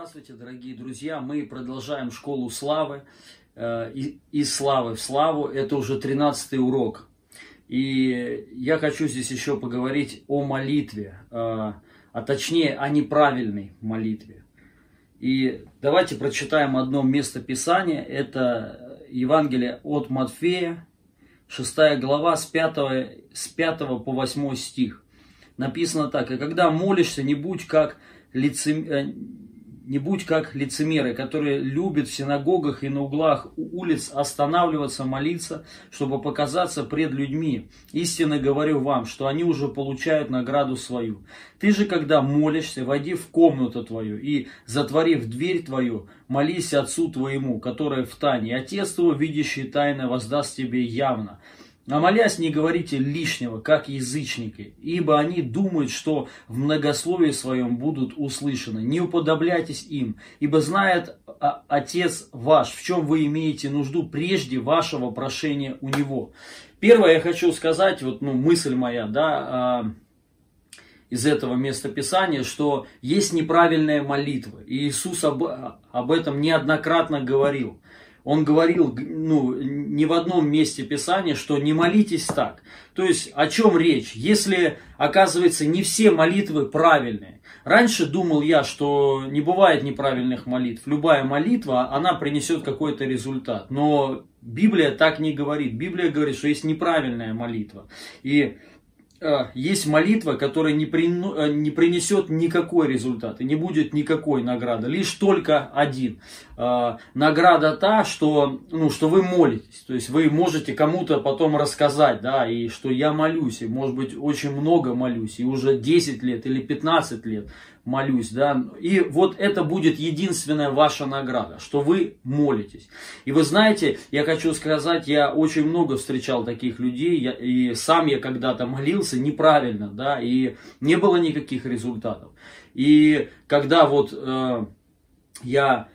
Здравствуйте, дорогие друзья! Мы продолжаем школу славы. Э, из славы в славу. Это уже 13 урок. И я хочу здесь еще поговорить о молитве, э, а точнее о неправильной молитве. И давайте прочитаем одно место Писания. Это Евангелие от Матфея, 6 глава, с 5, с 5 по 8 стих. Написано так. «И когда молишься, не будь как лицем э, не будь как лицемеры, которые любят в синагогах и на углах улиц останавливаться, молиться, чтобы показаться пред людьми. Истинно говорю вам, что они уже получают награду свою. Ты же, когда молишься, войди в комнату твою и, затворив дверь твою, молись Отцу твоему, который в тайне. Отец твой, видящий тайно, воздаст тебе явно. А молясь, не говорите лишнего, как язычники, ибо они думают, что в многословии своем будут услышаны. Не уподобляйтесь им, ибо знает Отец ваш, в чем вы имеете нужду прежде вашего прошения у Него. Первое я хочу сказать, вот ну, мысль моя, да, а, из этого места Писания, что есть неправильная молитва. И Иисус об, об этом неоднократно говорил. Он говорил, ну, не в одном месте Писания, что не молитесь так. То есть, о чем речь? Если, оказывается, не все молитвы правильные. Раньше думал я, что не бывает неправильных молитв. Любая молитва, она принесет какой-то результат. Но Библия так не говорит. Библия говорит, что есть неправильная молитва. И есть молитва, которая не, при, э, не принесет никакой результат и не будет никакой награды, лишь только один. Э, награда та, что, ну, что вы молитесь, то есть вы можете кому-то потом рассказать, да, и что я молюсь, и может быть очень много молюсь, и уже 10 лет или 15 лет молюсь, да, и вот это будет единственная ваша награда, что вы молитесь. И вы знаете, я хочу сказать, я очень много встречал таких людей, я, и сам я когда-то молился неправильно, да, и не было никаких результатов. И когда вот э, я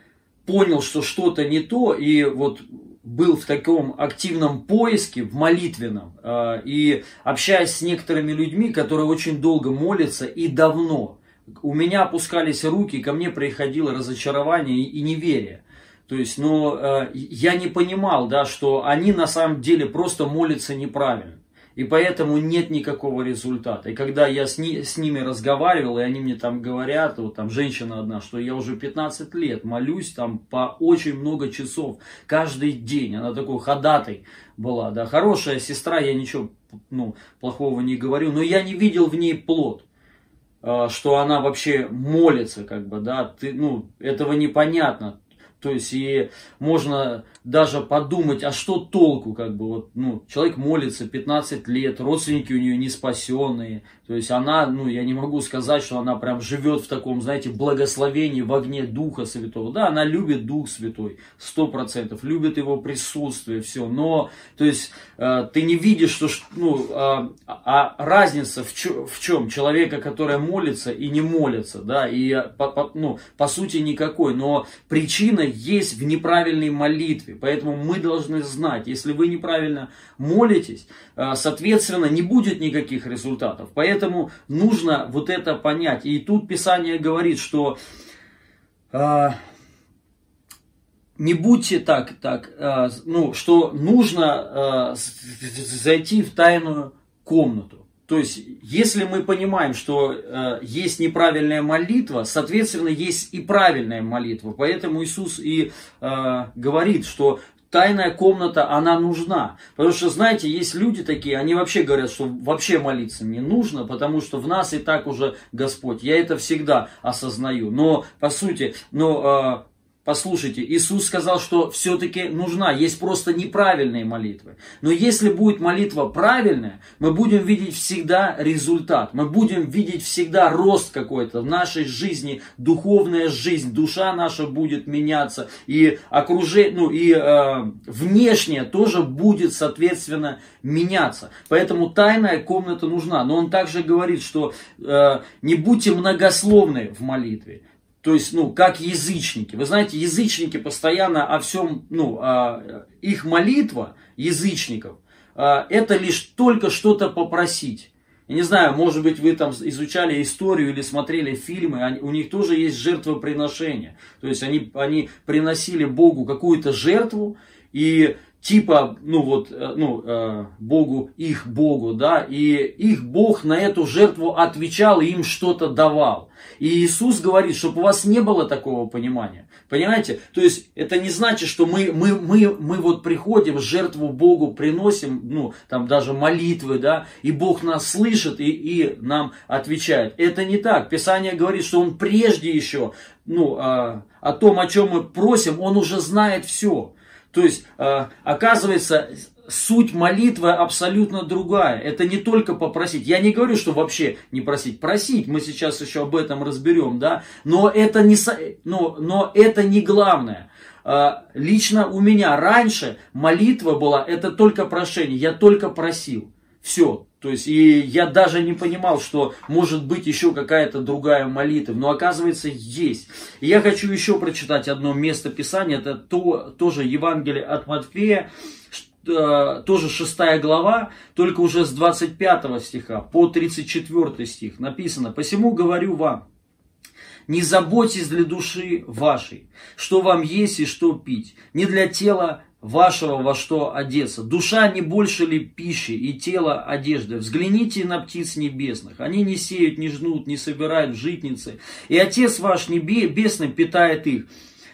понял, что что-то не то, и вот был в таком активном поиске, в молитвенном, э, и общаясь с некоторыми людьми, которые очень долго молятся и давно, у меня опускались руки, ко мне приходило разочарование и неверие. То есть, но э, я не понимал, да, что они на самом деле просто молятся неправильно. И поэтому нет никакого результата. И когда я с, ни, с ними разговаривал, и они мне там говорят, вот там женщина одна, что я уже 15 лет молюсь там по очень много часов каждый день. Она такой ходатай была, да, хорошая сестра, я ничего ну, плохого не говорю, но я не видел в ней плод. А, что она вообще молится, как бы, да, ты, ну, этого непонятно. То есть, и можно даже подумать, а что толку, как бы, вот, ну, человек молится 15 лет, родственники у нее не спасенные, то есть она, ну, я не могу сказать, что она прям живет в таком, знаете, благословении в огне Духа Святого. Да, она любит Дух Святой, сто процентов, любит его присутствие, все. Но, то есть, э, ты не видишь, что, ну, э, а разница в, чё, в чем? Человека, который молится и не молится, да, и, э, по, по, ну, по сути никакой. Но причина есть в неправильной молитве. Поэтому мы должны знать, если вы неправильно молитесь, э, соответственно, не будет никаких результатов. Поэтому Поэтому нужно вот это понять. И тут Писание говорит, что э, не будьте так, так, э, ну, что нужно э, зайти в тайную комнату. То есть, если мы понимаем, что э, есть неправильная молитва, соответственно, есть и правильная молитва. Поэтому Иисус и э, говорит, что тайная комната, она нужна. Потому что, знаете, есть люди такие, они вообще говорят, что вообще молиться не нужно, потому что в нас и так уже Господь. Я это всегда осознаю. Но, по сути, но а, Послушайте, Иисус сказал, что все-таки нужна, есть просто неправильные молитвы. Но если будет молитва правильная, мы будем видеть всегда результат, мы будем видеть всегда рост какой-то в нашей жизни, духовная жизнь, душа наша будет меняться, и окружение, ну и э, внешнее тоже будет, соответственно, меняться. Поэтому тайная комната нужна. Но он также говорит, что э, не будьте многословны в молитве. То есть, ну, как язычники. Вы знаете, язычники постоянно о всем, ну, а, их молитва язычников, а, это лишь только что-то попросить. Я не знаю, может быть, вы там изучали историю или смотрели фильмы, они, у них тоже есть жертвоприношение. То есть они, они приносили Богу какую-то жертву, и типа, ну вот, э, ну, э, Богу, их Богу, да, и их Бог на эту жертву отвечал им что-то давал. И Иисус говорит, чтобы у вас не было такого понимания. Понимаете? То есть это не значит, что мы, мы, мы, мы вот приходим, жертву Богу приносим, ну, там даже молитвы, да, и Бог нас слышит и, и нам отвечает. Это не так. Писание говорит, что Он прежде еще, ну, а, о том, о чем мы просим, Он уже знает все. То есть, а, оказывается, суть молитвы абсолютно другая. Это не только попросить. Я не говорю, что вообще не просить. Просить, мы сейчас еще об этом разберем, да. Но это не, но, но это не главное. А, лично у меня раньше молитва была, это только прошение. Я только просил. Все. То есть, и я даже не понимал, что может быть еще какая-то другая молитва. Но оказывается, есть. И я хочу еще прочитать одно место Писания. Это то, тоже Евангелие от Матфея, Э, тоже шестая глава, только уже с 25 стиха по 34 стих написано, «Посему говорю вам, не заботьтесь для души вашей, что вам есть и что пить, не для тела вашего во что одеться. Душа не больше ли пищи и тело одежды? Взгляните на птиц небесных. Они не сеют, не жнут, не собирают житницы. И Отец ваш небесный питает их.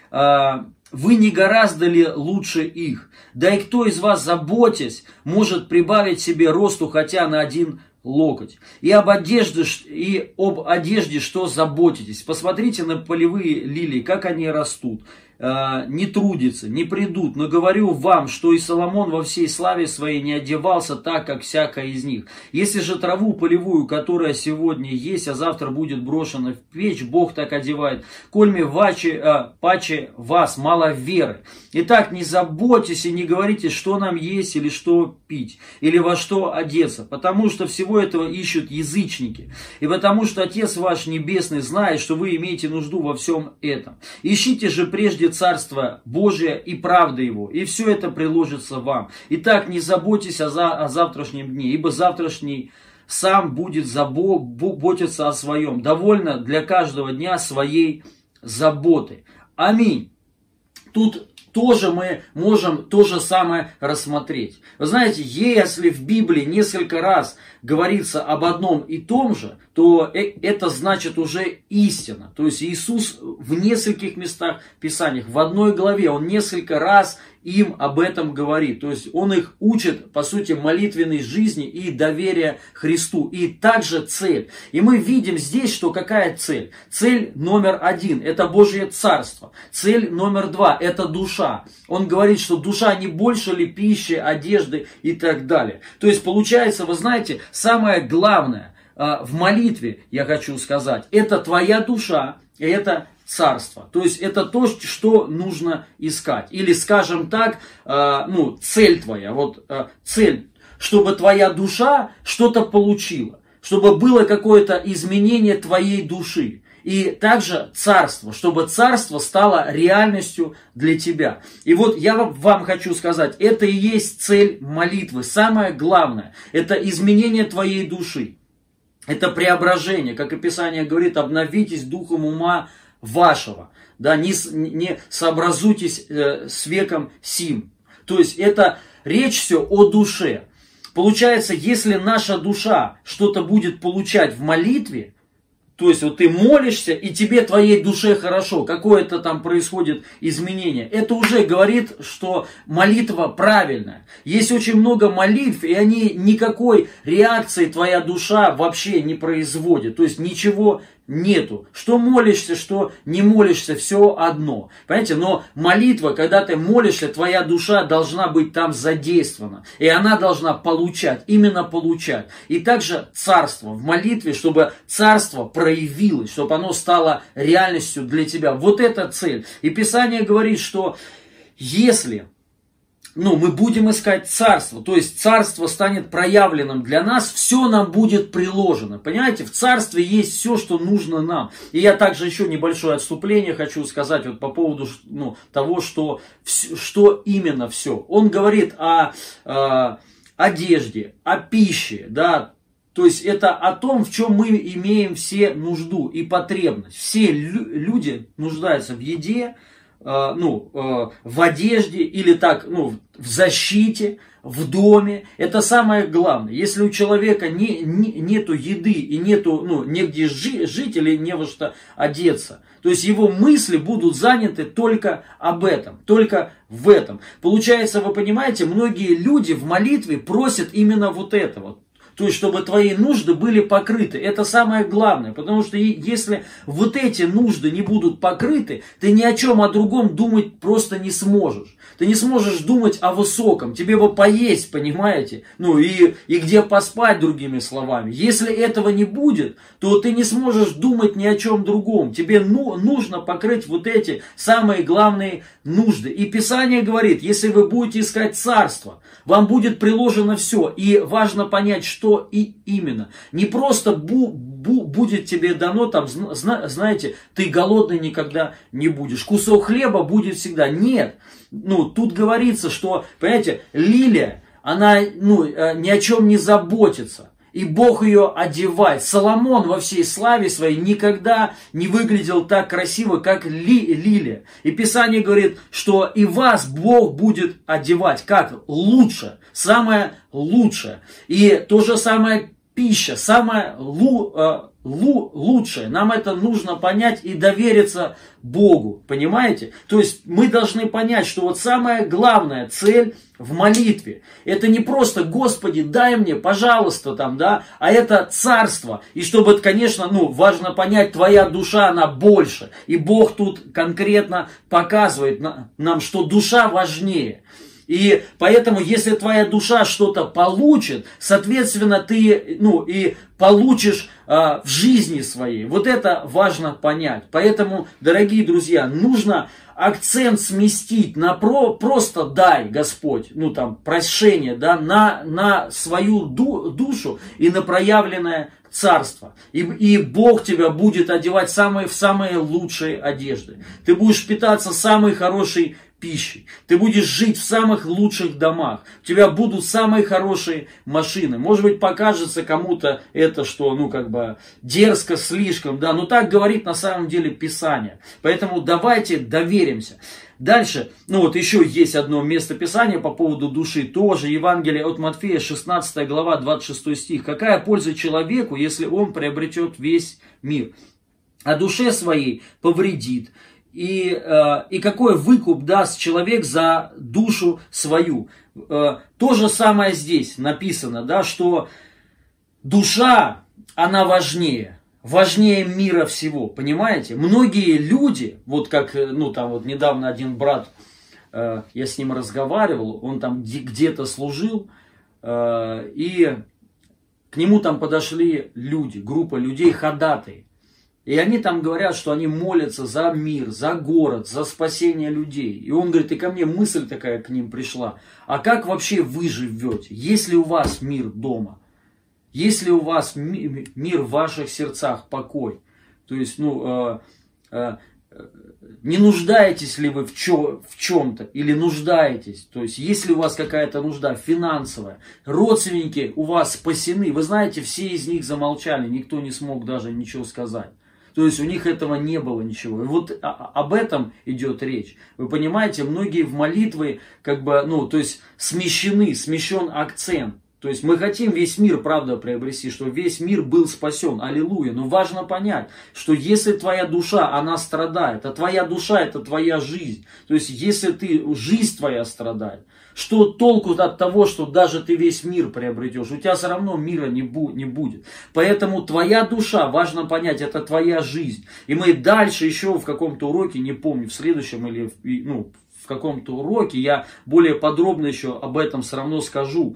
А, вы не гораздо ли лучше их? Да и кто из вас, заботясь, может прибавить себе росту хотя на один локоть? И об одежде, и об одежде что заботитесь? Посмотрите на полевые лилии, как они растут. Э, не трудятся, не придут, но говорю вам, что и Соломон во всей славе своей не одевался так, как всякая из них. Если же траву полевую, которая сегодня есть, а завтра будет брошена в печь, Бог так одевает. Кольми ваче, а, паче вас, мало веры. Итак, не заботьтесь и не говорите, что нам есть или что пить, или во что одеться, потому что всего этого ищут язычники, и потому что Отец ваш Небесный знает, что вы имеете нужду во всем этом. Ищите же прежде Царство Божие и правда Его, и все это приложится вам. Итак, не заботьтесь о, за, о завтрашнем дне, ибо завтрашний сам будет заботиться о своем. Довольно для каждого дня своей заботы. Аминь. Тут тоже мы можем то же самое рассмотреть. Вы знаете, если в Библии несколько раз говорится об одном и том же, то э, это значит уже истина. То есть Иисус в нескольких местах Писаниях, в одной главе, Он несколько раз им об этом говорит. То есть он их учит, по сути, молитвенной жизни и доверия Христу. И также цель. И мы видим здесь, что какая цель? Цель номер один – это Божье Царство. Цель номер два – это душа. Он говорит, что душа не больше ли пищи, одежды и так далее. То есть получается, вы знаете, самое главное а, в молитве, я хочу сказать, это твоя душа, и это царство. То есть это то, что нужно искать. Или, скажем так, э, ну, цель твоя, вот э, цель, чтобы твоя душа что-то получила, чтобы было какое-то изменение твоей души. И также царство, чтобы царство стало реальностью для тебя. И вот я вам хочу сказать, это и есть цель молитвы. Самое главное, это изменение твоей души. Это преображение, как и Писание говорит, обновитесь духом ума вашего. Да, не, не сообразуйтесь э, с веком сим. То есть это речь все о душе. Получается, если наша душа что-то будет получать в молитве, то есть вот ты молишься, и тебе, твоей душе хорошо, какое-то там происходит изменение. Это уже говорит, что молитва правильная. Есть очень много молитв, и они никакой реакции твоя душа вообще не производит. То есть ничего нету. Что молишься, что не молишься, все одно. Понимаете, но молитва, когда ты молишься, твоя душа должна быть там задействована. И она должна получать, именно получать. И также царство в молитве, чтобы царство проявилось, чтобы оно стало реальностью для тебя. Вот это цель. И Писание говорит, что если ну, мы будем искать царство, то есть царство станет проявленным для нас, все нам будет приложено. Понимаете, в царстве есть все, что нужно нам. И я также еще небольшое отступление хочу сказать вот по поводу ну, того, что, что именно все. Он говорит о, о одежде, о пище, да, То есть это о том, в чем мы имеем все нужду и потребность. Все люди нуждаются в еде, э, ну, э, в одежде или так, ну, в защите, в доме. Это самое главное. Если у человека не, не, нету еды и нету, ну, негде жить или не во что одеться, то есть его мысли будут заняты только об этом, только в этом. Получается, вы понимаете, многие люди в молитве просят именно вот этого. То есть, чтобы твои нужды были покрыты. Это самое главное. Потому что если вот эти нужды не будут покрыты, ты ни о чем о другом думать просто не сможешь. Ты не сможешь думать о высоком. Тебе бы поесть, понимаете? Ну и, и где поспать, другими словами. Если этого не будет, то ты не сможешь думать ни о чем другом. Тебе ну, нужно покрыть вот эти самые главные нужды. И Писание говорит, если вы будете искать царство, вам будет приложено все. И важно понять, что и именно. Не просто бу, будет тебе дано, там, зна, знаете, ты голодный никогда не будешь. Кусок хлеба будет всегда. Нет. Ну, тут говорится, что, понимаете, лилия, она ну, э, ни о чем не заботится и Бог ее одевает. Соломон во всей славе своей никогда не выглядел так красиво, как ли, лилия. И Писание говорит, что и вас Бог будет одевать. Как? Лучше. Самое лучшее. И то же самое пища, самое лу, э, лу, лучшее. Нам это нужно понять и довериться Богу. Понимаете? То есть мы должны понять, что вот самая главная цель в молитве, это не просто Господи, дай мне, пожалуйста, там, да, а это царство. И чтобы, конечно, ну, важно понять, твоя душа, она больше. И Бог тут конкретно показывает нам, что душа важнее. И поэтому, если твоя душа что-то получит, соответственно, ты, ну, и получишь а, в жизни своей. Вот это важно понять. Поэтому, дорогие друзья, нужно акцент сместить на про, просто дай, Господь, ну там, прощение, да, на, на свою ду, душу и на проявленное царство. И, и Бог тебя будет одевать самые, в самые лучшие одежды. Ты будешь питаться самой хорошей пищей. Ты будешь жить в самых лучших домах. У тебя будут самые хорошие машины. Может быть, покажется кому-то это, что, ну, как бы, дерзко слишком, да, но так говорит на самом деле Писание. Поэтому давайте доверимся. Дальше, ну вот еще есть одно место Писания по поводу души, тоже Евангелие от Матфея, 16 глава, 26 стих. Какая польза человеку, если он приобретет весь мир, а душе своей повредит? И, э, и какой выкуп даст человек за душу свою. Э, то же самое здесь написано, да, что душа, она важнее, важнее мира всего, понимаете? Многие люди, вот как, ну там вот недавно один брат, э, я с ним разговаривал, он там где-то служил, и к нему там подошли люди, группа людей, ходатай. И они там говорят, что они молятся за мир, за город, за спасение людей. И он говорит, и ко мне мысль такая к ним пришла. А как вообще вы живете? Есть ли у вас мир дома? Есть ли у вас мир в ваших сердцах, покой? То есть, ну, э, э, не нуждаетесь ли вы в, чё, в чем-то или нуждаетесь? То есть, есть ли у вас какая-то нужда финансовая? Родственники у вас спасены. Вы знаете, все из них замолчали, никто не смог даже ничего сказать. То есть у них этого не было ничего. И вот об этом идет речь. Вы понимаете, многие в молитвы как бы, ну, то есть смещены, смещен акцент. То есть мы хотим весь мир, правда, приобрести, что весь мир был спасен. Аллилуйя. Но важно понять, что если твоя душа, она страдает, а твоя душа это твоя жизнь. То есть если ты, жизнь твоя страдает, что толку от того, что даже ты весь мир приобретешь? У тебя все равно мира не, бу- не будет. Поэтому твоя душа, важно понять, это твоя жизнь. И мы дальше еще в каком-то уроке, не помню, в следующем или в, ну, в каком-то уроке, я более подробно еще об этом все равно скажу.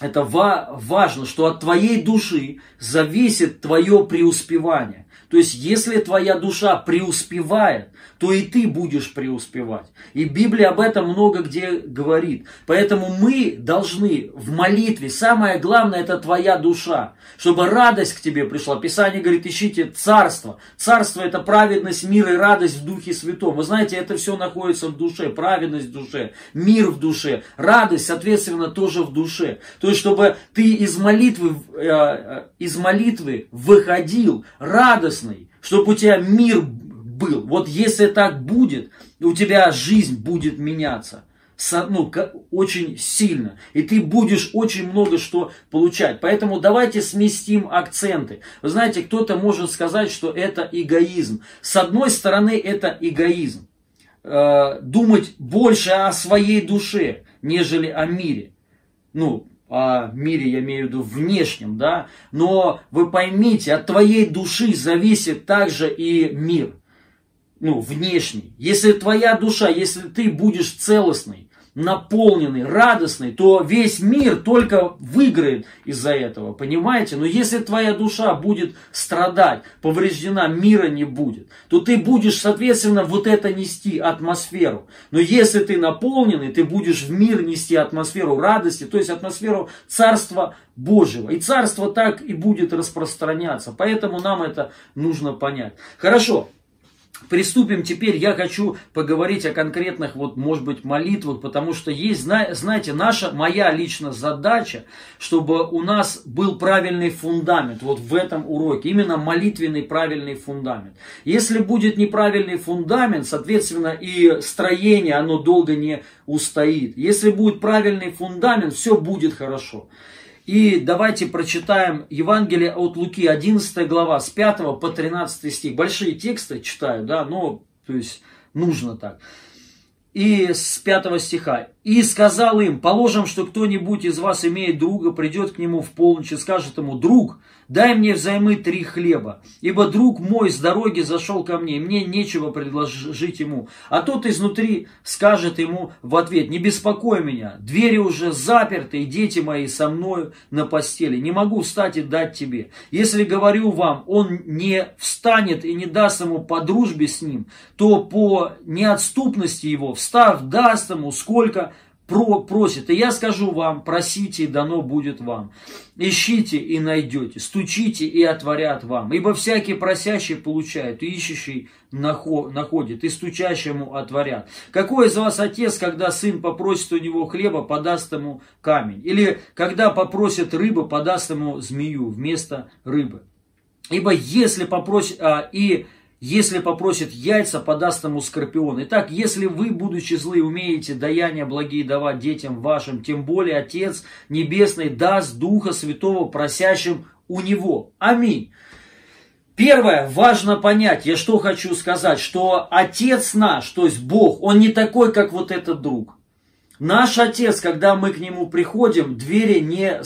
Это ва- важно, что от твоей души зависит твое преуспевание. То есть, если твоя душа преуспевает, то и ты будешь преуспевать. И Библия об этом много где говорит. Поэтому мы должны в молитве, самое главное, это твоя душа, чтобы радость к тебе пришла. Писание говорит, ищите царство. Царство это праведность, мир и радость в Духе Святом. Вы знаете, это все находится в душе, праведность в душе, мир в душе, радость, соответственно, тоже в душе. То есть, чтобы ты из молитвы, э, из молитвы выходил радостный, чтобы у тебя мир был. Вот если так будет, у тебя жизнь будет меняться ну, очень сильно. И ты будешь очень много что получать. Поэтому давайте сместим акценты. Вы знаете, кто-то может сказать, что это эгоизм. С одной стороны, это эгоизм. Э, думать больше о своей душе, нежели о мире. Ну, о мире я имею в виду внешнем, да. Но вы поймите, от твоей души зависит также и мир ну, внешний. Если твоя душа, если ты будешь целостный, наполненный, радостный, то весь мир только выиграет из-за этого, понимаете? Но если твоя душа будет страдать, повреждена, мира не будет, то ты будешь, соответственно, вот это нести атмосферу. Но если ты наполненный, ты будешь в мир нести атмосферу радости, то есть атмосферу Царства Божьего. И Царство так и будет распространяться. Поэтому нам это нужно понять. Хорошо, Приступим теперь, я хочу поговорить о конкретных, вот, может быть, молитвах, потому что есть, знаете, наша, моя личная задача, чтобы у нас был правильный фундамент, вот в этом уроке, именно молитвенный правильный фундамент. Если будет неправильный фундамент, соответственно, и строение, оно долго не устоит. Если будет правильный фундамент, все будет хорошо. И давайте прочитаем Евангелие от Луки, 11 глава, с 5 по 13 стих. Большие тексты читаю, да, но, то есть, нужно так. И с 5 стиха. «И сказал им, положим, что кто-нибудь из вас имеет друга, придет к нему в полночь и скажет ему, друг, дай мне взаймы три хлеба, ибо друг мой с дороги зашел ко мне, мне нечего предложить ему. А тот изнутри скажет ему в ответ, не беспокой меня, двери уже заперты, и дети мои со мною на постели, не могу встать и дать тебе. Если говорю вам, он не встанет и не даст ему по дружбе с ним, то по неотступности его, встав, даст ему сколько про, просит. И я скажу вам, просите, и дано будет вам. Ищите и найдете, стучите и отворят вам. Ибо всякий просящий получает, и ищущий находит, и стучащему отворят. Какой из вас отец, когда сын попросит у него хлеба, подаст ему камень? Или когда попросит рыбы, подаст ему змею вместо рыбы? Ибо если попросит, а, и если попросит яйца, подаст ему скорпион. Итак, если вы, будучи злы, умеете даяния благие давать детям вашим, тем более Отец Небесный даст Духа Святого просящим у Него. Аминь. Первое, важно понять, я что хочу сказать, что Отец наш, то есть Бог, Он не такой, как вот этот друг. Наш Отец, когда мы к Нему приходим, двери не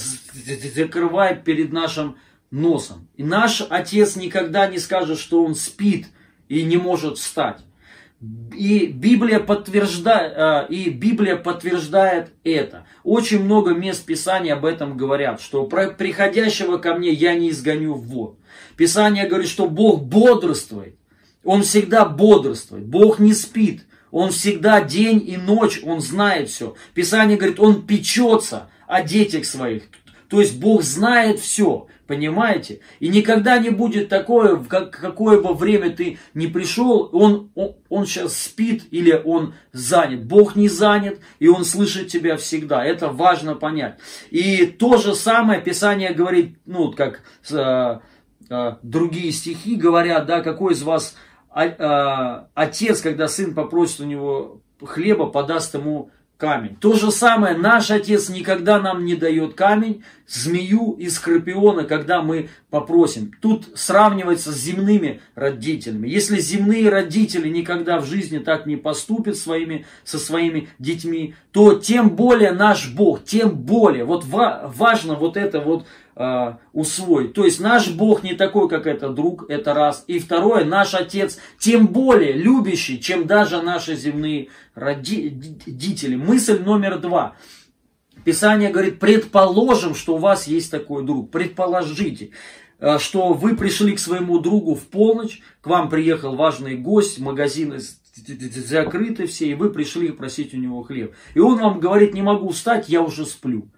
закрывает перед нашим носом. И наш отец никогда не скажет, что он спит и не может встать. И Библия, подтверждает, а, и Библия подтверждает это. Очень много мест Писания об этом говорят, что приходящего ко мне я не изгоню в вод. Писание говорит, что Бог бодрствует. Он всегда бодрствует. Бог не спит. Он всегда день и ночь, Он знает все. Писание говорит, Он печется о детях своих. То есть Бог знает все. Понимаете? И никогда не будет такое, в как, какое бы время ты не пришел, он, он, он сейчас спит или он занят. Бог не занят, и он слышит тебя всегда. Это важно понять. И то же самое Писание говорит, ну, как э, э, другие стихи говорят, да, какой из вас э, э, отец, когда сын попросит у него хлеба, подаст ему камень. То же самое, наш Отец никогда нам не дает камень, змею и скорпиона, когда мы попросим. Тут сравнивается с земными родителями. Если земные родители никогда в жизни так не поступят своими, со своими детьми, то тем более наш Бог, тем более, вот важно вот это вот э, усвоить. То есть наш Бог не такой, как это друг, это раз. И второе, наш Отец тем более любящий, чем даже наши земные родители. Мысль номер два. Писание говорит, предположим, что у вас есть такой друг. Предположите, э, что вы пришли к своему другу в полночь, к вам приехал важный гость, магазины закрыты все, и вы пришли просить у него хлеб. И он вам говорит, не могу встать, я уже сплю.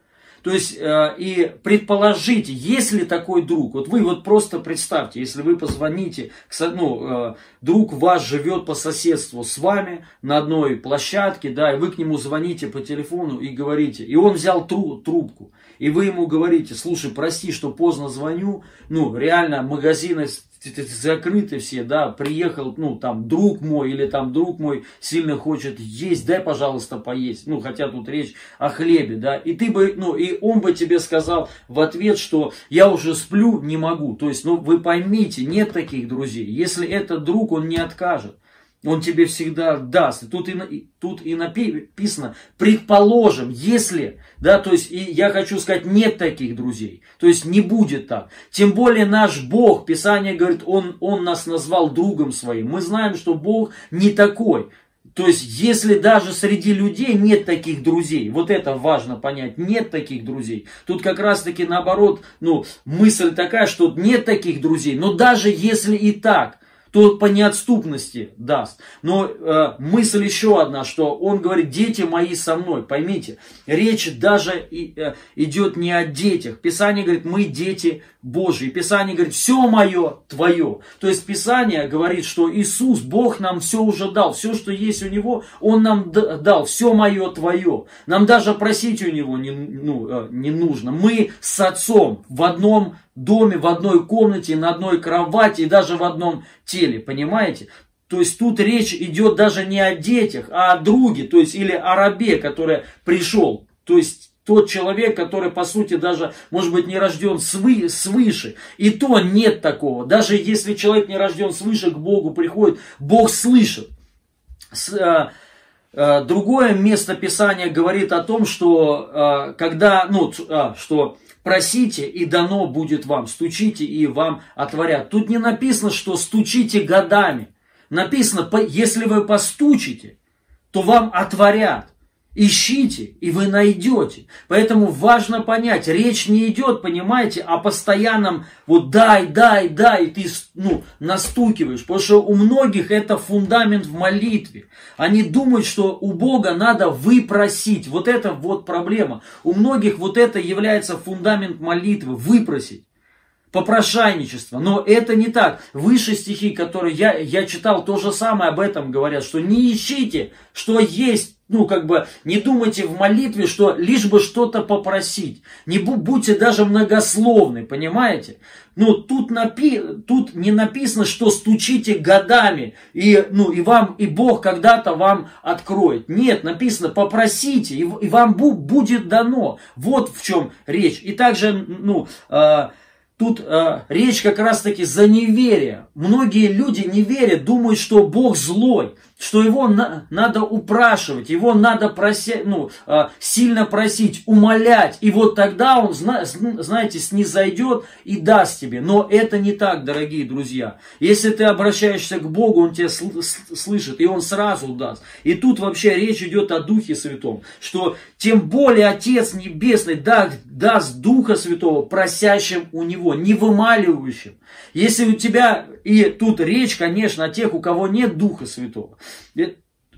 То есть, э, и предположите, есть ли такой друг, вот вы вот просто представьте, если вы позвоните, ну, э, друг ваш живет по соседству с вами на одной площадке, да, и вы к нему звоните по телефону и говорите, и он взял тру, трубку, и вы ему говорите, слушай, прости, что поздно звоню, ну, реально магазины закрыты все, да, приехал, ну, там, друг мой или там друг мой сильно хочет есть, дай, пожалуйста, поесть. Ну, хотя тут речь о хлебе, да. И ты бы, ну, и он бы тебе сказал в ответ, что я уже сплю, не могу. То есть, ну, вы поймите, нет таких друзей. Если это друг, он не откажет. Он тебе всегда даст. И тут и, тут и написано, предположим, если, да, то есть, и я хочу сказать, нет таких друзей. То есть, не будет так. Тем более наш Бог, Писание говорит, Он, он нас назвал другом своим. Мы знаем, что Бог не такой. То есть, если даже среди людей нет таких друзей, вот это важно понять, нет таких друзей. Тут как раз таки наоборот, ну, мысль такая, что нет таких друзей. Но даже если и так, то по неотступности даст. Но э, мысль еще одна, что он говорит, дети мои со мной, поймите, речь даже и, э, идет не о детях. Писание говорит, мы дети Божьи. Писание говорит, все мое твое. То есть Писание говорит, что Иисус, Бог нам все уже дал, все, что есть у Него, Он нам дал, все мое твое. Нам даже просить у Него не, ну, э, не нужно. Мы с Отцом в одном доме, в одной комнате, на одной кровати и даже в одном теле, понимаете? То есть тут речь идет даже не о детях, а о друге, то есть или о рабе, который пришел. То есть тот человек, который, по сути, даже, может быть, не рожден свы, свыше. И то нет такого. Даже если человек не рожден свыше, к Богу приходит, Бог слышит. С, а, а, другое место Писания говорит о том, что а, когда, ну, а, что Просите, и дано будет вам. Стучите, и вам отворят. Тут не написано, что стучите годами. Написано, если вы постучите, то вам отворят. Ищите, и вы найдете. Поэтому важно понять, речь не идет, понимаете, о постоянном вот дай, дай, дай, и ты ну, настукиваешь. Потому что у многих это фундамент в молитве. Они думают, что у Бога надо выпросить. Вот это вот проблема. У многих вот это является фундамент молитвы, выпросить попрошайничество. Но это не так. Выше стихи, которые я, я читал, то же самое об этом говорят, что не ищите, что есть ну, как бы, не думайте в молитве, что лишь бы что-то попросить. Не будьте даже многословны, понимаете? Ну, тут, напи... тут не написано, что стучите годами, и, ну, и вам, и Бог когда-то вам откроет. Нет, написано, попросите, и, и вам будет дано. Вот в чем речь. И также, ну, э, Тут э, речь как раз-таки за неверие. Многие люди не верят, думают, что Бог злой, что его на, надо упрашивать, его надо просить, ну, э, сильно просить, умолять. И вот тогда он, зна, знаете, снизойдет и даст тебе. Но это не так, дорогие друзья. Если ты обращаешься к Богу, Он тебя сл- слышит, и Он сразу даст. И тут вообще речь идет о Духе Святом, что тем более Отец Небесный даст, даст Духа Святого просящим у Него не вымаливающим. Если у тебя, и тут речь, конечно, о тех, у кого нет Духа Святого.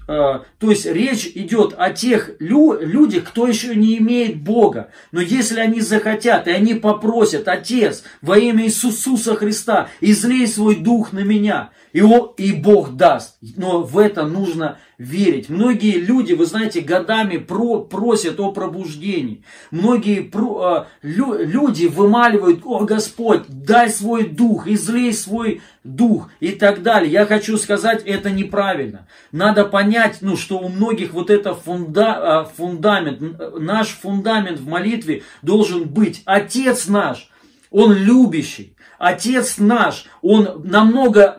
Э, то есть речь идет о тех лю- людях, кто еще не имеет Бога. Но если они захотят, и они попросят, Отец, во имя Иисуса Христа, излей свой Дух на меня, и, он, и Бог даст. Но в это нужно верить. Многие люди, вы знаете, годами про, просят о пробуждении. Многие про, э, лю, люди вымаливают, о Господь, дай свой дух, излей свой дух и так далее. Я хочу сказать, это неправильно. Надо понять, ну, что у многих вот это фунда, э, фундамент, наш фундамент в молитве должен быть. Отец наш, Он любящий. Отец наш, Он намного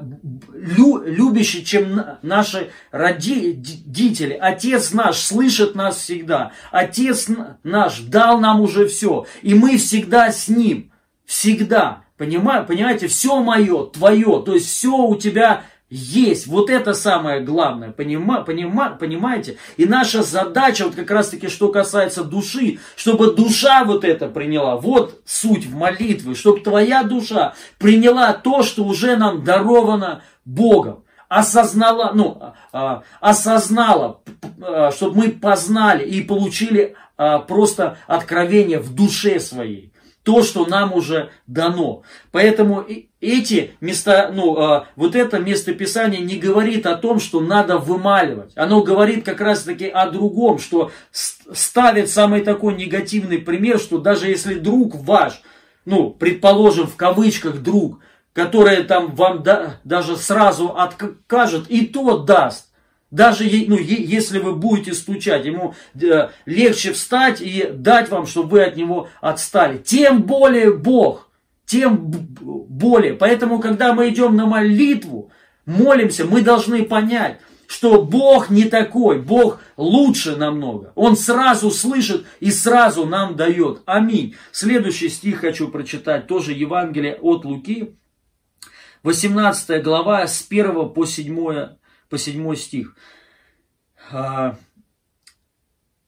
лю, любящий, чем наши родители. Отец наш слышит нас всегда. Отец наш дал нам уже все. И мы всегда с Ним. Всегда. Понимаете, понимаете, все мое, твое. То есть все у тебя есть. Вот это самое главное, понима, понима, понимаете? И наша задача, вот как раз таки, что касается души, чтобы душа вот это приняла. Вот суть в молитве, чтобы твоя душа приняла то, что уже нам даровано Богом. Осознала, ну, а, осознала, а, чтобы мы познали и получили а, просто откровение в душе своей. То, что нам уже дано. Поэтому эти места, ну, а, вот это местописание не говорит о том, что надо вымаливать. Оно говорит как раз таки о другом, что ставит самый такой негативный пример, что даже если друг ваш, ну, предположим, в кавычках друг, который там вам да, даже сразу откажет, и то даст. Даже ну, если вы будете стучать, ему э, легче встать и дать вам, чтобы вы от него отстали. Тем более Бог, тем более. Поэтому, когда мы идем на молитву, молимся, мы должны понять, что Бог не такой, Бог лучше намного. Он сразу слышит и сразу нам дает. Аминь. Следующий стих хочу прочитать, тоже Евангелие от Луки, 18 глава, с 1 по 7 по 7 стих. А,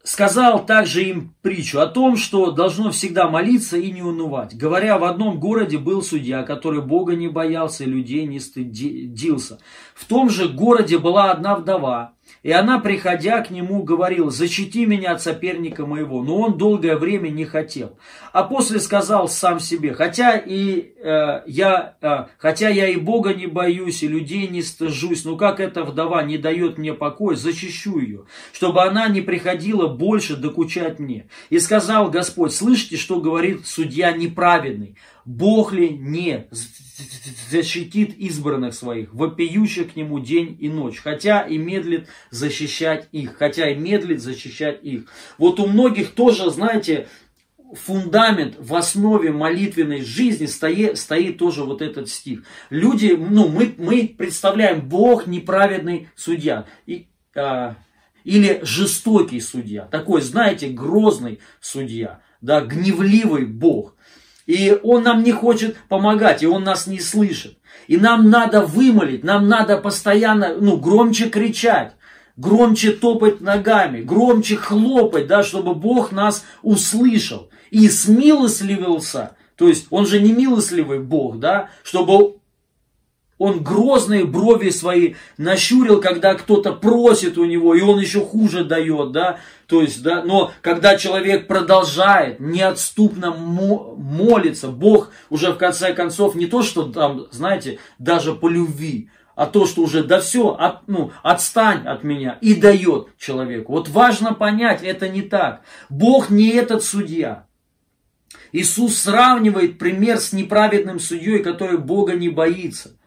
сказал также им притчу о том, что должно всегда молиться и не унывать. Говоря, в одном городе был судья, который Бога не боялся и людей не стыдился. В том же городе была одна вдова, и она, приходя к нему, говорила, защити меня от соперника моего. Но он долгое время не хотел. А после сказал сам себе, хотя, и, э, я, э, хотя я и Бога не боюсь, и людей не стыжусь, но как эта вдова не дает мне покоя, защищу ее, чтобы она не приходила больше докучать мне. И сказал Господь, слышите, что говорит судья неправедный? Бог ли не защитит избранных своих, вопиющих к нему день и ночь, хотя и медлит защищать их, хотя и медлит защищать их. Вот у многих тоже, знаете, фундамент в основе молитвенной жизни стоит, стоит тоже вот этот стих. Люди, ну, мы, мы представляем, Бог неправедный судья. И, а, или жестокий судья. Такой, знаете, грозный судья. Да, гневливый Бог. И Он нам не хочет помогать, и Он нас не слышит. И нам надо вымолить, нам надо постоянно, ну, громче кричать, громче топать ногами, громче хлопать, да, чтобы Бог нас услышал и смилостливился. То есть он же не милостливый Бог, да, чтобы он грозные брови свои нащурил, когда кто-то просит у него, и он еще хуже дает, да. То есть, да, но когда человек продолжает неотступно молиться, Бог уже в конце концов не то, что там, знаете, даже по любви, а то, что уже да все, от, ну, отстань от меня и дает человеку. Вот важно понять, это не так. Бог не этот судья. Иисус сравнивает пример с неправедным судьей, который Бога не боится.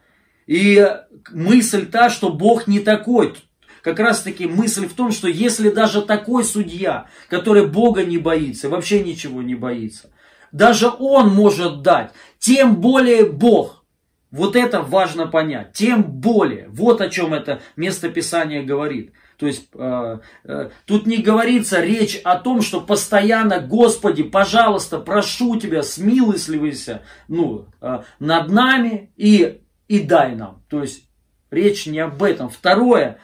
И мысль та, что Бог не такой. Как раз таки мысль в том, что если даже такой судья, который Бога не боится, вообще ничего не боится, даже он может дать, тем более Бог. Вот это важно понять. Тем более. Вот о чем это местописание говорит. То есть э, э, тут не говорится речь о том, что постоянно, Господи, пожалуйста, прошу Тебя, смилостливайся ну, э, над нами и и дай нам. То есть речь не об этом. Второе,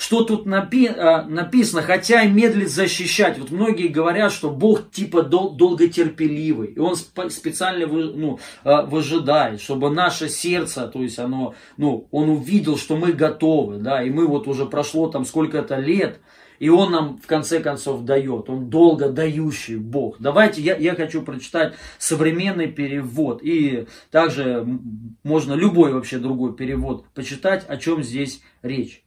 что тут напи а, написано, хотя и медлит защищать. Вот многие говорят, что Бог типа дол долготерпеливый, и Он специально вы, ну, а, выжидает, чтобы наше сердце, то есть оно, ну, Он увидел, что мы готовы, да, и мы вот уже прошло там сколько-то лет, и Он нам в конце концов дает. Он долго дающий Бог. Давайте, я, я хочу прочитать современный перевод. И также можно любой вообще другой перевод почитать, о чем здесь речь.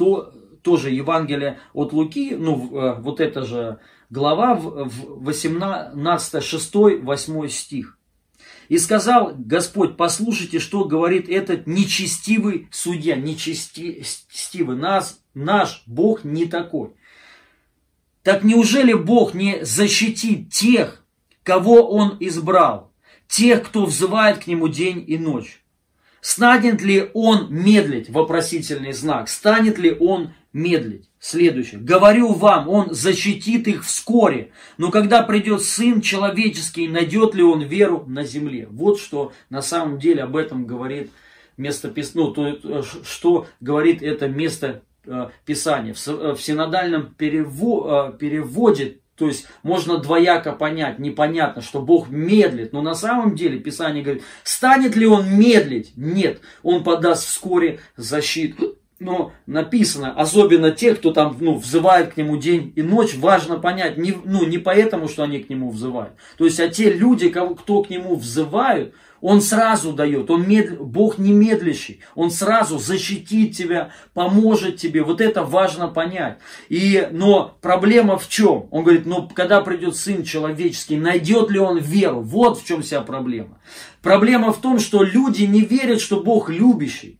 То, тоже Евангелие от Луки, ну, э, вот это же глава, в 18, 6, 8 стих. И сказал Господь, послушайте, что говорит этот нечестивый судья, нечестивый. Нас, наш Бог не такой. Так неужели Бог не защитит тех, кого Он избрал, тех, кто взывает к Нему день и ночь? Станет ли Он медлить, вопросительный знак, станет ли Он медлить? Следующее. Говорю вам, он защитит их вскоре. Но когда придет Сын Человеческий, найдет ли он веру на земле? Вот что на самом деле об этом говорит место ну, то, э, что говорит это место э, Писания. Э, в синодальном перево, переводе то есть можно двояко понять, непонятно, что Бог медлит, но на самом деле Писание говорит, станет ли Он медлить? Нет, Он подаст вскоре защиту но написано, особенно те, кто там, ну, взывает к нему день и ночь, важно понять, не, ну, не поэтому, что они к нему взывают. То есть, а те люди, кого, кто к нему взывают, он сразу дает, он мед... Бог не медлящий, Он сразу защитит тебя, поможет тебе. Вот это важно понять. И, но проблема в чем? Он говорит, ну когда придет Сын Человеческий, найдет ли он веру? Вот в чем вся проблема. Проблема в том, что люди не верят, что Бог любящий.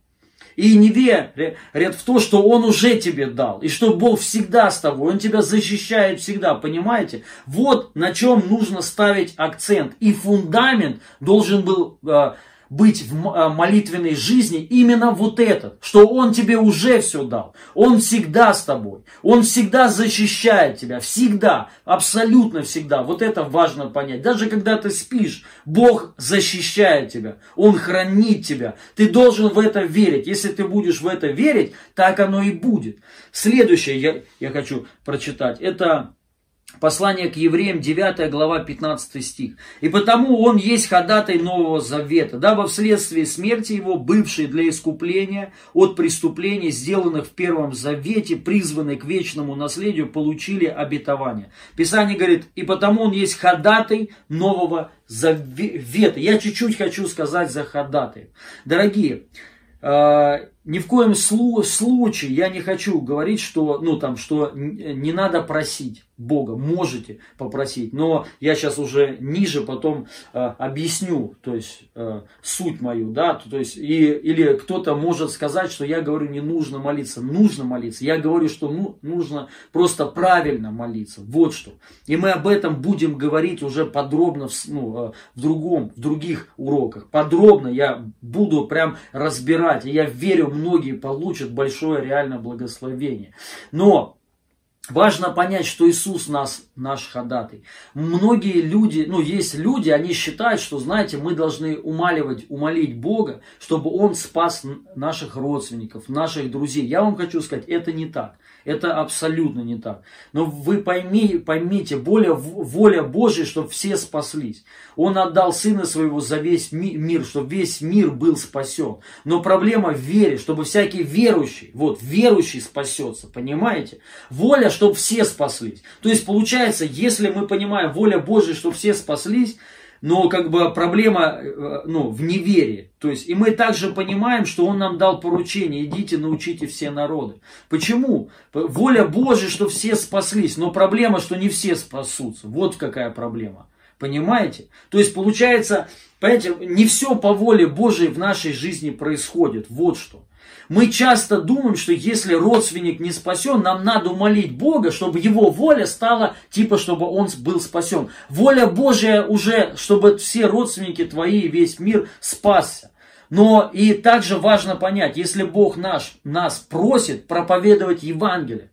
И не верят в то, что Он уже тебе дал. И что Бог всегда с тобой. Он тебя защищает всегда. Понимаете? Вот на чем нужно ставить акцент. И фундамент должен был а, быть в э, молитвенной жизни именно вот этот, что Он тебе уже все дал. Он всегда с тобой. Он всегда защищает тебя. Всегда. Абсолютно всегда. Вот это важно понять. Даже когда ты спишь, Бог защищает тебя. Он хранит тебя. Ты должен в это верить. Если ты будешь в это верить, так оно и будет. Следующее я, я хочу прочитать. Это Послание к евреям, 9 глава, 15 стих. «И потому он есть ходатай Нового Завета, дабы вследствие смерти его, бывшие для искупления от преступлений, сделанных в Первом Завете, призванные к вечному наследию, получили обетование». Писание говорит, «И потому он есть ходатай Нового Завета». Я чуть-чуть хочу сказать за ходатай. Дорогие, э, ни в коем случае я не хочу говорить, что, ну, там, что не надо просить Бога, можете попросить, но я сейчас уже ниже потом э, объясню, то есть э, суть мою, да, то, есть и, или кто-то может сказать, что я говорю не нужно молиться, нужно молиться, я говорю, что ну, нужно просто правильно молиться, вот что. И мы об этом будем говорить уже подробно в, ну, э, в другом, в других уроках, подробно я буду прям разбирать, и я верю многие получат большое реальное благословение. Но Важно понять, что Иисус нас, наш ходатай. Многие люди, ну есть люди, они считают, что, знаете, мы должны умаливать, умолить Бога, чтобы Он спас наших родственников, наших друзей. Я вам хочу сказать, это не так. Это абсолютно не так. Но вы пойми, поймите, более воля Божья, чтобы все спаслись. Он отдал Сына Своего за весь мир, чтобы весь мир был спасен. Но проблема в вере, чтобы всякий верующий, вот, верующий спасется, понимаете? Воля, чтобы все спаслись. То есть, получается, если мы понимаем воля Божья, чтобы все спаслись, но как бы проблема э, ну, в неверии. То есть, и мы также понимаем, что Он нам дал поручение, идите научите все народы. Почему? Воля Божья, что все спаслись, но проблема, что не все спасутся. Вот какая проблема. Понимаете? То есть, получается, понимаете, не все по воле Божьей в нашей жизни происходит. Вот что. Мы часто думаем, что если родственник не спасен, нам надо умолить Бога, чтобы его воля стала, типа, чтобы он был спасен. Воля Божья уже, чтобы все родственники твои, весь мир спасся. Но и также важно понять, если Бог наш, нас просит проповедовать Евангелие,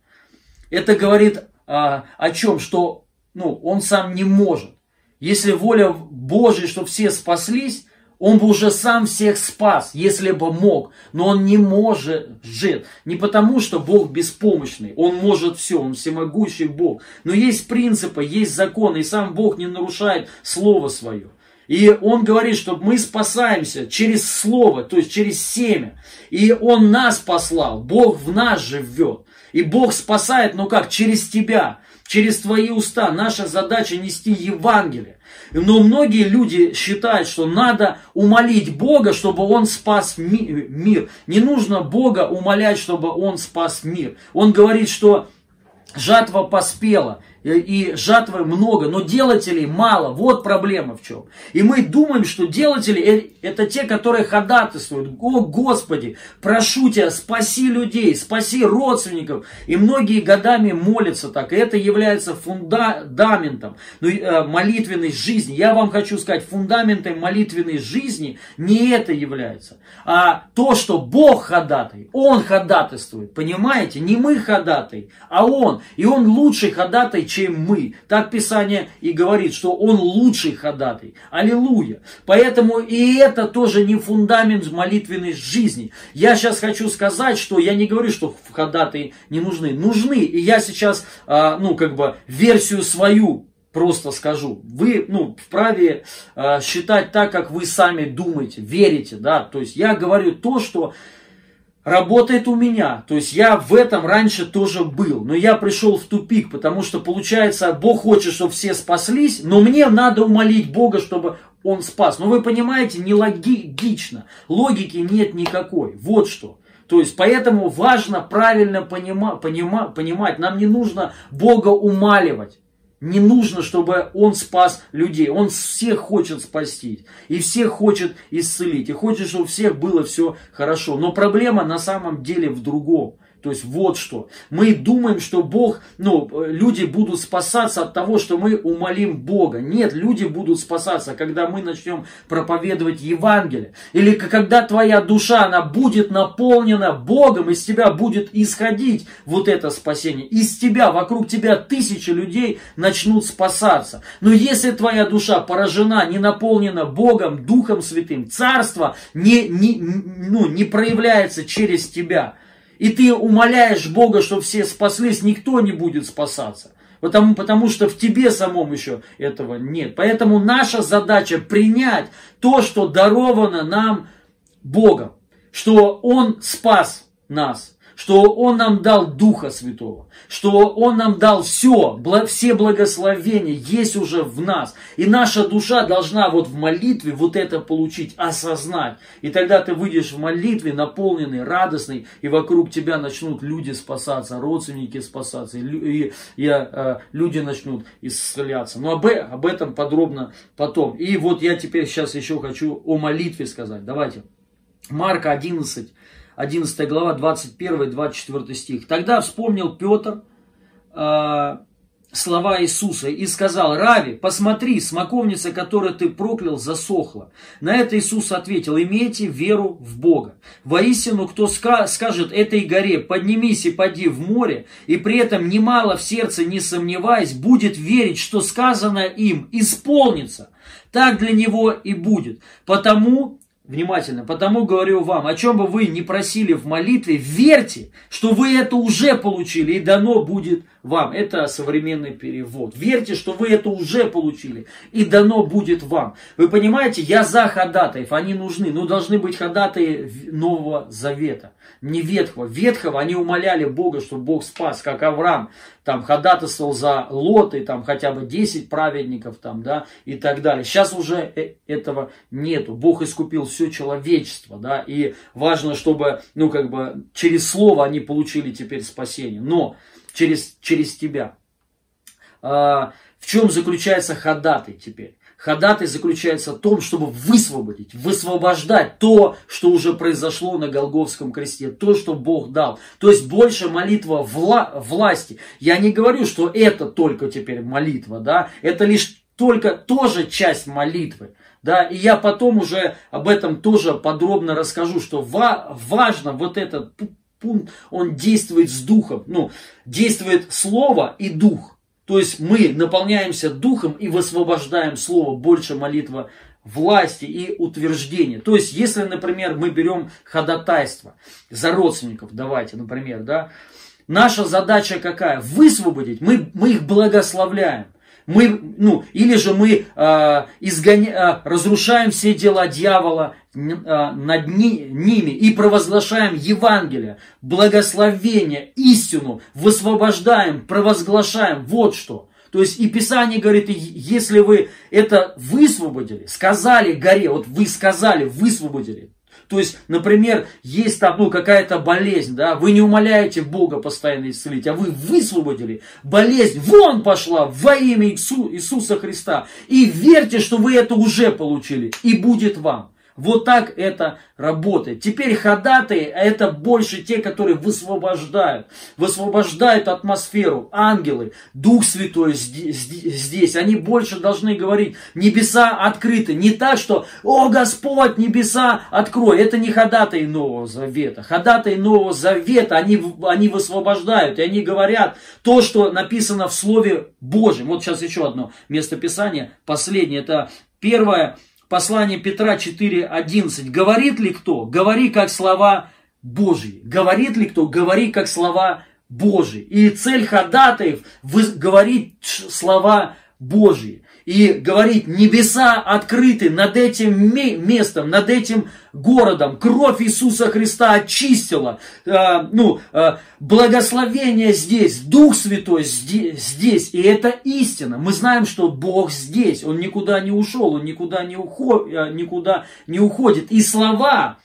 это говорит а, о чем? Что ну, он сам не может. Если воля Божья, чтобы все спаслись, он бы уже сам всех спас, если бы мог. Но он не может жить. Не потому, что Бог беспомощный. Он может все, он всемогущий Бог. Но есть принципы, есть законы, и сам Бог не нарушает Слово Свое. И он говорит, что мы спасаемся через Слово, то есть через семя. И он нас послал, Бог в нас живет. И Бог спасает, но как? Через тебя, через твои уста. Наша задача нести Евангелие. Но многие люди считают, что надо умолить Бога, чтобы Он спас мир. Не нужно Бога умолять, чтобы Он спас мир. Он говорит, что жатва поспела и жатвы много, но делателей мало. Вот проблема в чем. И мы думаем, что делатели э, это те, которые ходатайствуют. О, Господи, прошу Тебя, спаси людей, спаси родственников. И многие годами молятся так. И это является фундаментом ну, э, молитвенной жизни. Я вам хочу сказать, фундаментом молитвенной жизни не это является, а то, что Бог ходатай. Он ходатайствует. Понимаете? Не мы ходатай, а Он. И Он лучший ходатай, чем мы. Так Писание и говорит, что Он лучший ходатай. Аллилуйя. Поэтому и это тоже не фундамент молитвенной жизни. Я сейчас хочу сказать, что я не говорю, что ходатай не нужны. Нужны. И я сейчас, а, ну, как бы, версию свою просто скажу. Вы, ну, вправе э, считать так, как вы сами думаете, верите, да. То есть я говорю то, что работает у меня. То есть я в этом раньше тоже был. Но я пришел в тупик, потому что получается, Бог хочет, чтобы все спаслись, но мне надо умолить Бога, чтобы он спас. Но вы понимаете, нелогично. Логики нет никакой. Вот что. То есть, поэтому важно правильно понима, понима, понимать. Нам не нужно Бога умаливать. Не нужно, чтобы Он спас людей. Он всех хочет спасти. И всех хочет исцелить. И хочет, чтобы у всех было все хорошо. Но проблема на самом деле в другом. То есть вот что. Мы думаем, что Бог, ну, люди будут спасаться от того, что мы умолим Бога. Нет, люди будут спасаться, когда мы начнем проповедовать Евангелие. Или когда твоя душа, она будет наполнена Богом, из тебя будет исходить вот это спасение. Из тебя, вокруг тебя тысячи людей начнут спасаться. Но если твоя душа поражена, не наполнена Богом, Духом Святым, Царство не, не, ну, не проявляется через тебя – и ты умоляешь Бога, чтобы все спаслись, никто не будет спасаться. Потому, потому что в тебе самом еще этого нет. Поэтому наша задача принять то, что даровано нам Богом. Что Он спас нас что Он нам дал Духа Святого, что Он нам дал все, все благословения есть уже в нас. И наша душа должна вот в молитве вот это получить, осознать. И тогда ты выйдешь в молитве наполненный, радостный, и вокруг тебя начнут люди спасаться, родственники спасаться, и, а, люди начнут исцеляться. Но об этом подробно потом. И вот я теперь сейчас еще хочу о молитве сказать. Давайте. Марка 11, 11 глава, 21-24 стих. Тогда вспомнил Петр э, слова Иисуса и сказал, Рави, посмотри, смоковница, которую ты проклял, засохла. На это Иисус ответил, имейте веру в Бога. Воистину, кто ска- скажет этой горе, поднимись и поди в море, и при этом немало в сердце не сомневаясь, будет верить, что сказано им исполнится, так для него и будет. Потому Внимательно. Потому говорю вам, о чем бы вы ни просили в молитве, верьте, что вы это уже получили и дано будет вам. Это современный перевод. Верьте, что вы это уже получили и дано будет вам. Вы понимаете, я за ходатаев, они нужны, но должны быть ходатаи Нового Завета не ветхого. Ветхого они умоляли Бога, что Бог спас, как Авраам там ходатайствовал за лоты, там хотя бы 10 праведников там, да, и так далее. Сейчас уже э, этого нету. Бог искупил все человечество, да, и важно, чтобы, ну, как бы, через слово они получили теперь спасение, но через, через тебя. А, в чем заключается ходатай теперь? Ходатай заключается в том, чтобы высвободить, высвобождать то, что уже произошло на Голговском кресте, то, что Бог дал. То есть больше молитва вла власти. Я не говорю, что это только теперь молитва, да, это лишь только тоже часть молитвы. Да, и я потом уже об этом тоже подробно расскажу, что ва важно вот этот пункт, он действует с духом, ну, действует слово и дух. То есть мы наполняемся духом и высвобождаем слово, больше молитва власти и утверждения. То есть, если, например, мы берем ходатайство за родственников, давайте, например, да, наша задача какая? Высвободить, мы, мы их благословляем. Мы, ну, или же мы э, изгоня, э, разрушаем все дела дьявола э, над ни, ними и провозглашаем Евангелие, благословение, истину, высвобождаем, провозглашаем. Вот что. То есть и Писание говорит, если вы это высвободили, сказали горе, вот вы сказали, высвободили, то есть, например, есть там ну, какая-то болезнь, да, вы не умоляете Бога постоянно исцелить, а вы высвободили болезнь, вон пошла во имя Иису, Иисуса Христа. И верьте, что вы это уже получили, и будет вам. Вот так это работает. Теперь ходатые, это больше те, которые высвобождают. Высвобождают атмосферу. Ангелы, Дух Святой здесь. Они больше должны говорить, небеса открыты. Не так, что, о Господь, небеса открой. Это не ходатые Нового Завета. Ходатые Нового Завета, они, они высвобождают. И они говорят то, что написано в Слове Божьем. Вот сейчас еще одно местописание. Последнее. Это первое Послание Петра 4.11. Говорит ли кто? Говори как слова Божьи. Говорит ли кто? Говори как слова Божьи. И цель ходатаев говорить слова Божьи. И говорить, небеса открыты над этим местом, над этим городом. Кровь Иисуса Христа очистила. Э, ну, э, благословение здесь, Дух Святой здесь, здесь. И это истина. Мы знаем, что Бог здесь. Он никуда не ушел, Он никуда не, уход, э, никуда не уходит. И слова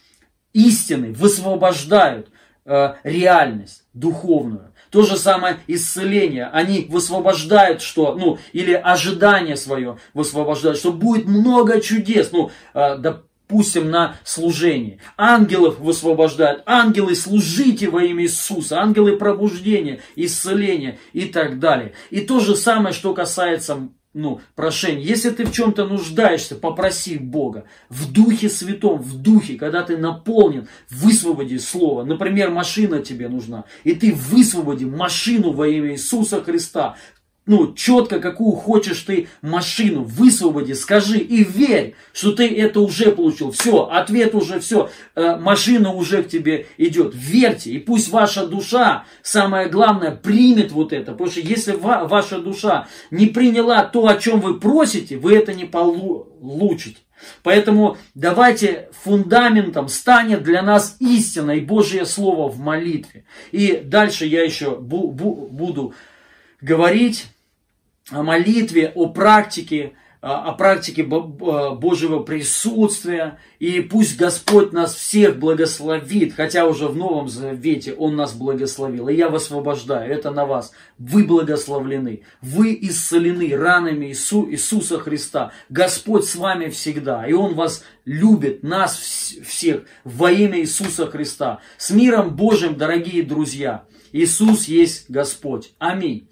истины высвобождают э, реальность духовную. То же самое исцеление. Они высвобождают что, ну, или ожидание свое высвобождают, что будет много чудес. Ну, э, допустим, на служении. Ангелов высвобождают. Ангелы, служите во имя Иисуса. Ангелы пробуждения, исцеления и так далее. И то же самое, что касается ну, прошение. Если ты в чем-то нуждаешься, попроси Бога. В Духе Святом, в Духе, когда ты наполнен, высвободи Слово. Например, машина тебе нужна. И ты высвободи машину во имя Иисуса Христа ну, четко, какую хочешь ты машину, высвободи, скажи и верь, что ты это уже получил. Все, ответ уже все, э, машина уже к тебе идет. Верьте, и пусть ваша душа, самое главное, примет вот это. Потому что если ва- ваша душа не приняла то, о чем вы просите, вы это не получите. Поэтому давайте фундаментом станет для нас истина и Божье Слово в молитве. И дальше я еще бу- бу- буду говорить о молитве, о практике, о практике Божьего присутствия. И пусть Господь нас всех благословит, хотя уже в Новом Завете Он нас благословил. И я высвобождаю это на вас. Вы благословлены, вы исцелены ранами Иису, Иисуса Христа. Господь с вами всегда, и Он вас любит, нас всех во имя Иисуса Христа. С миром Божьим, дорогие друзья. Иисус есть Господь. Аминь.